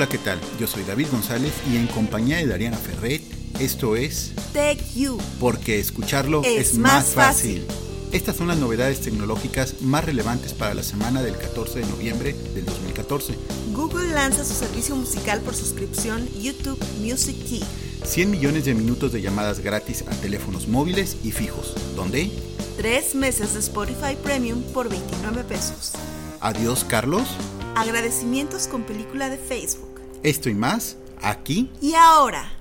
Hola, ¿qué tal? Yo soy David González y en compañía de Dariana Ferret, esto es Tech You. Porque escucharlo Es es, más más fácil. Estas son las novedades tecnológicas más relevantes para la semana del 14 de noviembre del 2014. Google lanza su servicio musical por suscripción YouTube Music Key. 100 millones de minutos de llamadas gratis a teléfonos móviles y fijos. ¿Dónde? Tres meses de Spotify Premium por 29 pesos. Adiós, Carlos. Agradecimientos con película de Facebook. Esto y más, aquí Y ahora.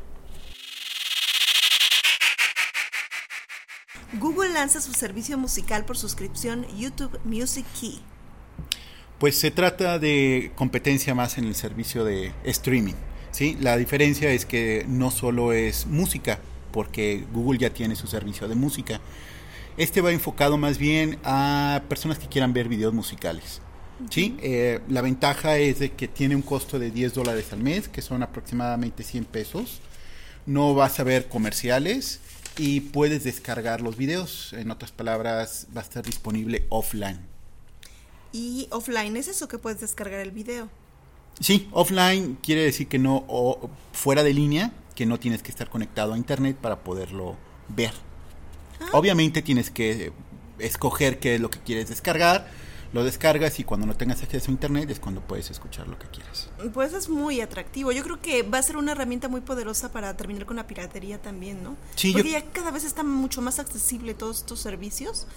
Google lanza su servicio musical por suscripción YouTube Music Key. Pues se trata de competencia más en el servicio de streaming. ¿sí? La diferencia es que no solo es música, porque Google ya tiene su servicio de música. Este va enfocado más bien a personas que quieran ver videos musicales. ¿Sí? Eh, la ventaja es de que tiene un costo de 10 dólares al mes, que son aproximadamente 100 pesos. No vas a ver comerciales y puedes descargar los videos. En otras palabras, va a estar disponible offline. Y offline es eso que puedes descargar el video. Sí, offline quiere decir que no, o fuera de línea, que no tienes que estar conectado a internet para poderlo ver. Obviamente tienes que escoger qué es lo que quieres descargar, lo descargas y cuando no tengas acceso a internet es cuando puedes escuchar lo que quieras. Pues es muy atractivo. Yo creo que va a ser una herramienta muy poderosa para terminar con la piratería también, ¿no? Sí, Porque yo- ya cada vez está mucho más accesible todos estos servicios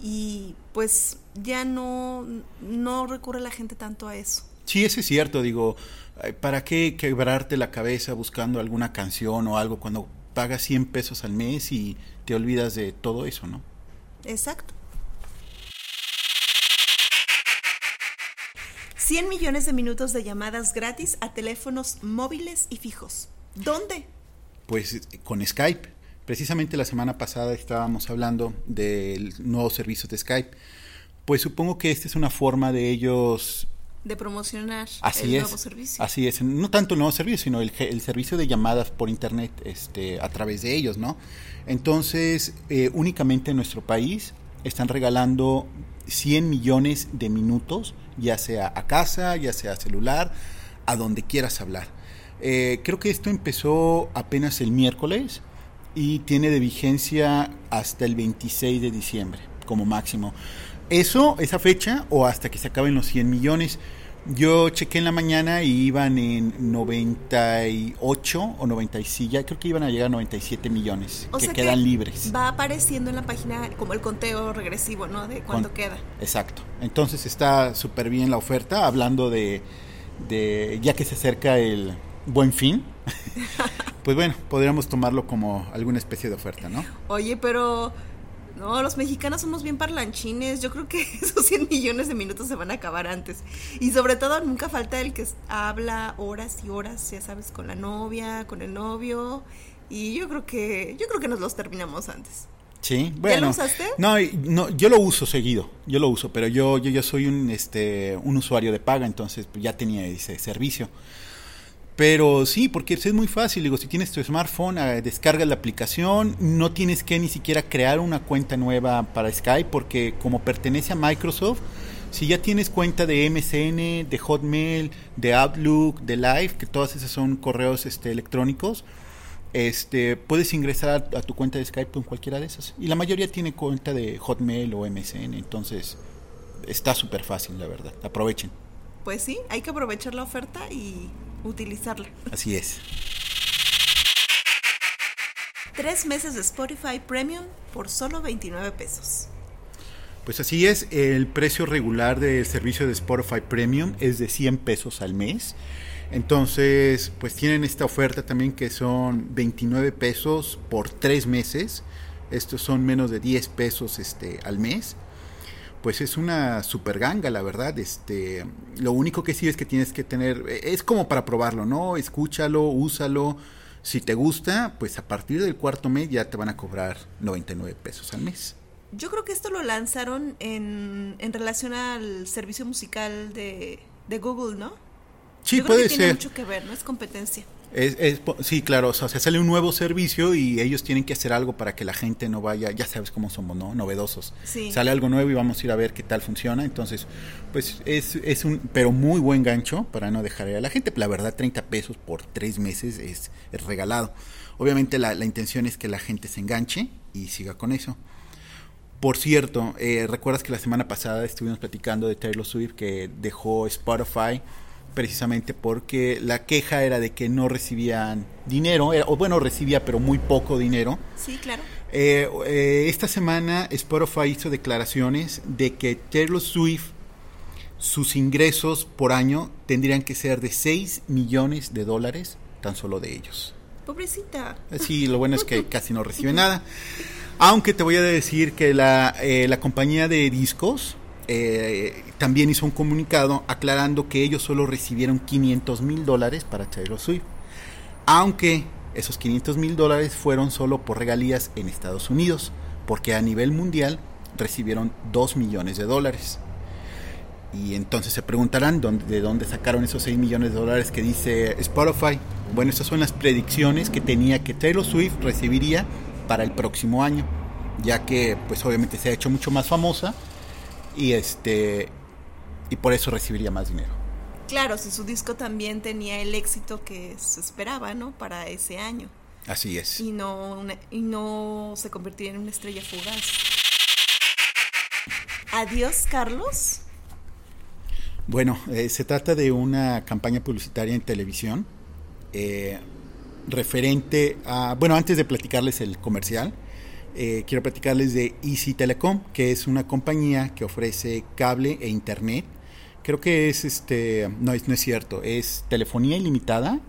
y pues ya no, no recurre la gente tanto a eso. Sí, eso es cierto, digo, ay, ¿para qué quebrarte la cabeza buscando alguna canción o algo cuando pagas 100 pesos al mes y te olvidas de todo eso, ¿no? Exacto. 100 millones de minutos de llamadas gratis a teléfonos móviles y fijos. ¿Dónde? Pues con Skype. Precisamente la semana pasada estábamos hablando del nuevo servicio de Skype. Pues supongo que esta es una forma de ellos. De promocionar Así el es. nuevo servicio. Así es. No tanto el nuevo servicio, sino el servicio de llamadas por internet este, a través de ellos, ¿no? Entonces, eh, únicamente en nuestro país están regalando 100 millones de minutos, ya sea a casa, ya sea a celular, a donde quieras hablar. Eh, creo que esto empezó apenas el miércoles y tiene de vigencia hasta el 26 de diciembre como máximo. Eso, esa fecha o hasta que se acaben los 100 millones. Yo chequé en la mañana y iban en 98 o 96, ya creo que iban a llegar a 97 millones O que sea quedan libres. Va apareciendo en la página como el conteo regresivo, ¿no? De cuánto Con- queda. Exacto. Entonces está súper bien la oferta, hablando de, de ya que se acerca el buen fin. pues bueno, podríamos tomarlo como alguna especie de oferta, ¿no? Oye, pero no, los mexicanos somos bien parlanchines. Yo creo que esos 100 millones de minutos se van a acabar antes. Y sobre todo nunca falta el que habla horas y horas, ya sabes, con la novia, con el novio. Y yo creo que yo creo que nos los terminamos antes. Sí, bueno. lo usaste? No, no, yo lo uso seguido, yo lo uso, pero yo, yo, yo soy un, este, un usuario de paga, entonces pues, ya tenía ese servicio. Pero sí, porque es muy fácil, digo, si tienes tu smartphone, eh, descargas la aplicación, no tienes que ni siquiera crear una cuenta nueva para Skype, porque como pertenece a Microsoft, si ya tienes cuenta de MSN, de Hotmail, de Outlook, de Live, que todas esas son correos este, electrónicos, este, puedes ingresar a, tu cuenta de Skype con cualquiera de esas. Y la mayoría tiene cuenta de Hotmail o MSN, entonces está súper fácil, la verdad. Aprovechen. Pues sí, hay que aprovechar la oferta y utilizarla. Así es. Tres meses de Spotify Premium por solo 29 pesos. Pues así es, el precio regular del servicio de Spotify Premium es de 100 pesos al mes. Entonces, pues tienen esta oferta también que son 29 pesos por tres meses. Estos son menos de 10 pesos este, al mes. Pues es una super ganga, la verdad. Este, lo único que sí es que tienes que tener, es como para probarlo, ¿no? Escúchalo, úsalo. Si te gusta, pues a partir del cuarto mes ya te van a cobrar 99 pesos al mes. Yo creo que esto lo lanzaron en, en relación al servicio musical de, de Google, ¿no? Sí, Yo creo puede que tiene ser. mucho que ver, ¿no? Es competencia. Es, sí, claro, o sea, se sale un nuevo servicio y ellos tienen que hacer algo para que la gente no vaya, ya sabes cómo somos, ¿no? Novedosos. Sale algo nuevo y vamos a ir a ver qué tal funciona. Entonces, pues es, es un, pero muy buen gancho para no dejar a la gente. La verdad, 30 pesos por tres meses es, regalado. Obviamente la, la, intención es que la gente se enganche y siga con eso. Por cierto, eh, recuerdas que la semana pasada estuvimos platicando de Taylor Swift que dejó Spotify precisamente porque la queja era de que no recibían dinero, o bueno, recibía pero muy poco dinero. Sí, claro. Eh, eh, esta semana Spotify hizo declaraciones de que Taylor Swift, sus ingresos por año tendrían que ser de 6 millones de dólares, tan solo de ellos. Pobrecita. Sí, lo bueno es que casi no recibe nada. Aunque te voy a decir que la, eh, la compañía de discos, eh, también hizo un comunicado aclarando que ellos solo recibieron 500 mil dólares para Taylor Swift, aunque esos 500 mil dólares fueron solo por regalías en Estados Unidos, porque a nivel mundial recibieron 2 millones de dólares. Y entonces se preguntarán de dónde sacaron esos 6 millones de dólares que dice Spotify. Bueno, estas son las predicciones que tenía que Taylor Swift recibiría para el próximo año, ya que pues obviamente se ha hecho mucho más famosa y este y por eso recibiría más dinero. Claro, si su disco también tenía el éxito que se esperaba, ¿no? Para ese año. Así es. Y no y no se convertiría en una estrella fugaz. Adiós, Carlos. Bueno, eh, se trata de una campaña publicitaria en televisión eh, referente a, bueno, antes de platicarles el comercial, eh, quiero platicarles de Easy Telecom, que es una compañía que ofrece cable e internet. Creo que es, este, no es, no es cierto, es telefonía ilimitada,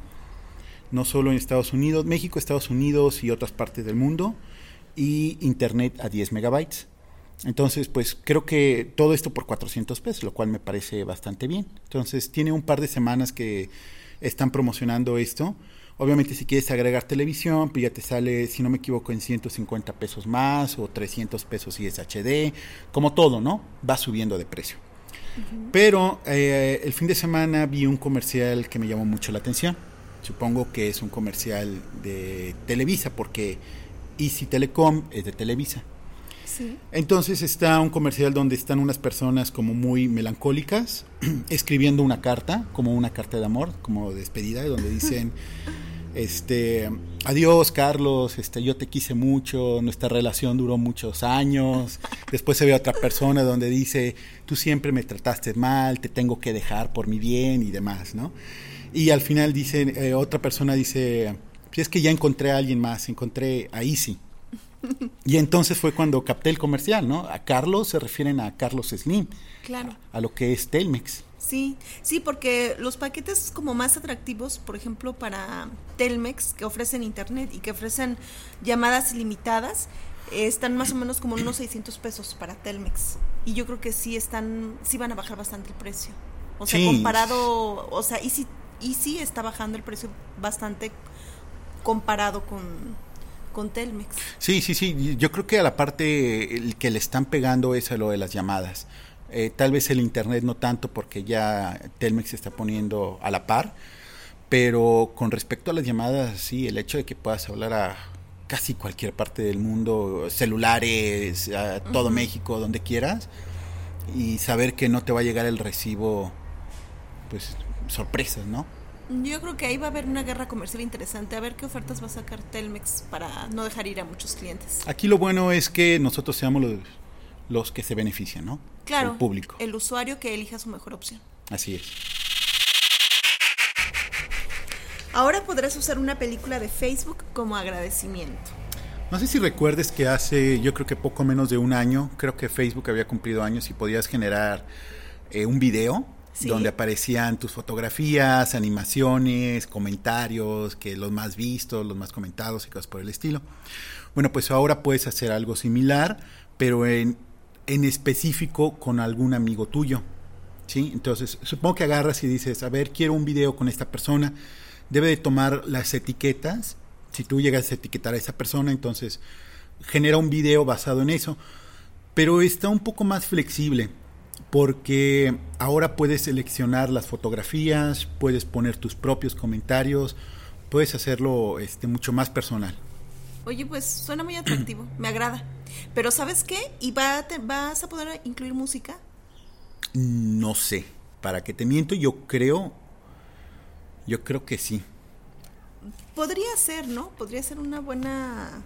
no solo en Estados Unidos, México, Estados Unidos y otras partes del mundo, y internet a 10 megabytes. Entonces, pues creo que todo esto por 400 pesos, lo cual me parece bastante bien. Entonces, tiene un par de semanas que están promocionando esto. Obviamente si quieres agregar televisión, pues ya te sale, si no me equivoco, en 150 pesos más o 300 pesos si es HD, como todo, ¿no? Va subiendo de precio. Pero eh, el fin de semana vi un comercial que me llamó mucho la atención. Supongo que es un comercial de Televisa, porque Easy Telecom es de Televisa. Sí. Entonces está un comercial donde están unas personas como muy melancólicas, escribiendo una carta, como una carta de amor, como despedida, donde dicen... Este, adiós Carlos, este, yo te quise mucho, nuestra relación duró muchos años. Después se ve otra persona donde dice, tú siempre me trataste mal, te tengo que dejar por mi bien y demás, ¿no? Y al final dice, eh, otra persona dice, es que ya encontré a alguien más, encontré a Easy. Y entonces fue cuando capté el comercial, ¿no? A Carlos se refieren a Carlos Slim. Claro. A, a lo que es Telmex. Sí, sí, porque los paquetes como más atractivos, por ejemplo, para Telmex, que ofrecen internet y que ofrecen llamadas ilimitadas, están más o menos como unos 600 pesos para Telmex. Y yo creo que sí están, sí van a bajar bastante el precio. O sea, comparado, o sea, y sí, y sí está bajando el precio bastante comparado con, con Telmex. Sí, sí, sí. Yo creo que a la parte el que le están pegando es a lo de las llamadas. Eh, tal vez el Internet no tanto porque ya Telmex se está poniendo a la par, pero con respecto a las llamadas, sí, el hecho de que puedas hablar a casi cualquier parte del mundo, celulares, a todo México, donde quieras, y saber que no te va a llegar el recibo, pues sorpresas, ¿no? Yo creo que ahí va a haber una guerra comercial interesante, a ver qué ofertas va a sacar Telmex para no dejar ir a muchos clientes. Aquí lo bueno es que nosotros seamos los, los que se benefician, ¿no? Claro. El público. El usuario que elija su mejor opción. Así es. Ahora podrás usar una película de Facebook como agradecimiento. No sé si recuerdes que hace, yo creo que poco menos de un año, creo que Facebook había cumplido años y podías generar eh, un video donde aparecían tus fotografías, animaciones, comentarios, que los más vistos, los más comentados y cosas por el estilo. Bueno, pues ahora puedes hacer algo similar, pero en en específico con algún amigo tuyo. ¿sí? Entonces, supongo que agarras y dices, a ver, quiero un video con esta persona, debe de tomar las etiquetas. Si tú llegas a etiquetar a esa persona, entonces genera un video basado en eso. Pero está un poco más flexible porque ahora puedes seleccionar las fotografías, puedes poner tus propios comentarios, puedes hacerlo este, mucho más personal. Oye, pues suena muy atractivo, me agrada. Pero ¿sabes qué? ¿Y va te, vas a poder incluir música? No sé, para que te miento, yo creo, yo creo que sí. Podría ser, ¿no? Podría ser una buena...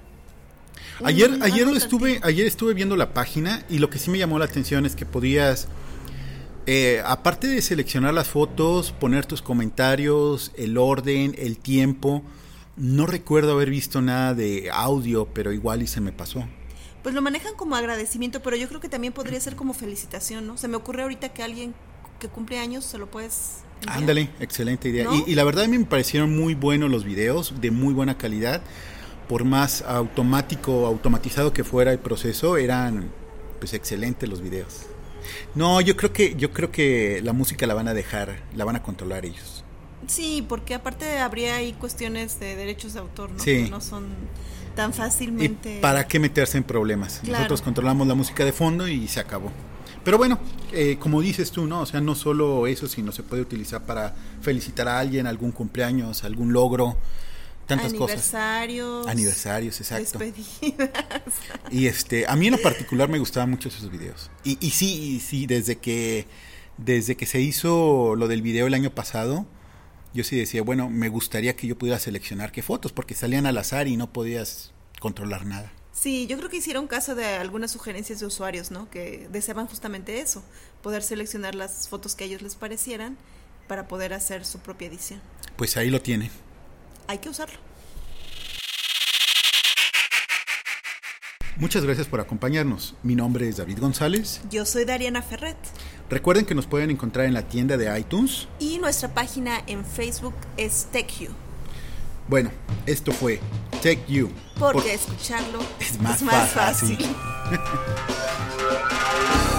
Ayer, un- ayer lo estuve, ayer estuve viendo la página y lo que sí me llamó la atención es que podías, eh, aparte de seleccionar las fotos, poner tus comentarios, el orden, el tiempo. No recuerdo haber visto nada de audio, pero igual y se me pasó. Pues lo manejan como agradecimiento, pero yo creo que también podría ser como felicitación, ¿no? Se me ocurre ahorita que alguien que cumple años se lo puedes... enviar. Ándale, excelente idea. ¿No? Y, y la verdad a mí me parecieron muy buenos los videos, de muy buena calidad. Por más automático, automatizado que fuera el proceso, eran pues excelentes los videos. No, yo creo que yo creo que la música la van a dejar, la van a controlar ellos. Sí, porque aparte habría ahí cuestiones de derechos de autor, ¿no? Sí. Que no son tan ¿Y fácilmente... para qué meterse en problemas? Claro. Nosotros controlamos la música de fondo y se acabó. Pero bueno, eh, como dices tú, ¿no? O sea, no solo eso, sino se puede utilizar para felicitar a alguien, algún cumpleaños, algún logro, tantas cosas. Aniversarios. Aniversarios, exacto. Despedidas. Y este, a mí en lo particular me gustaban mucho esos videos. Y, y sí, y sí, desde que, desde que se hizo lo del video el año pasado, yo sí decía, bueno, me gustaría que yo pudiera seleccionar qué fotos, porque salían al azar y no podías controlar nada. Sí, yo creo que hicieron caso de algunas sugerencias de usuarios, ¿no? Que deseaban justamente eso, poder seleccionar las fotos que a ellos les parecieran para poder hacer su propia edición. Pues ahí lo tienen. Hay que usarlo. Muchas gracias por acompañarnos. Mi nombre es David González. Yo soy Dariana Ferret Recuerden que nos pueden encontrar en la tienda de iTunes. y nuestra página en Facebook es TechU, Bueno, esto fue Tech You. porque Por- escucharlo Es más es más fácil. fácil.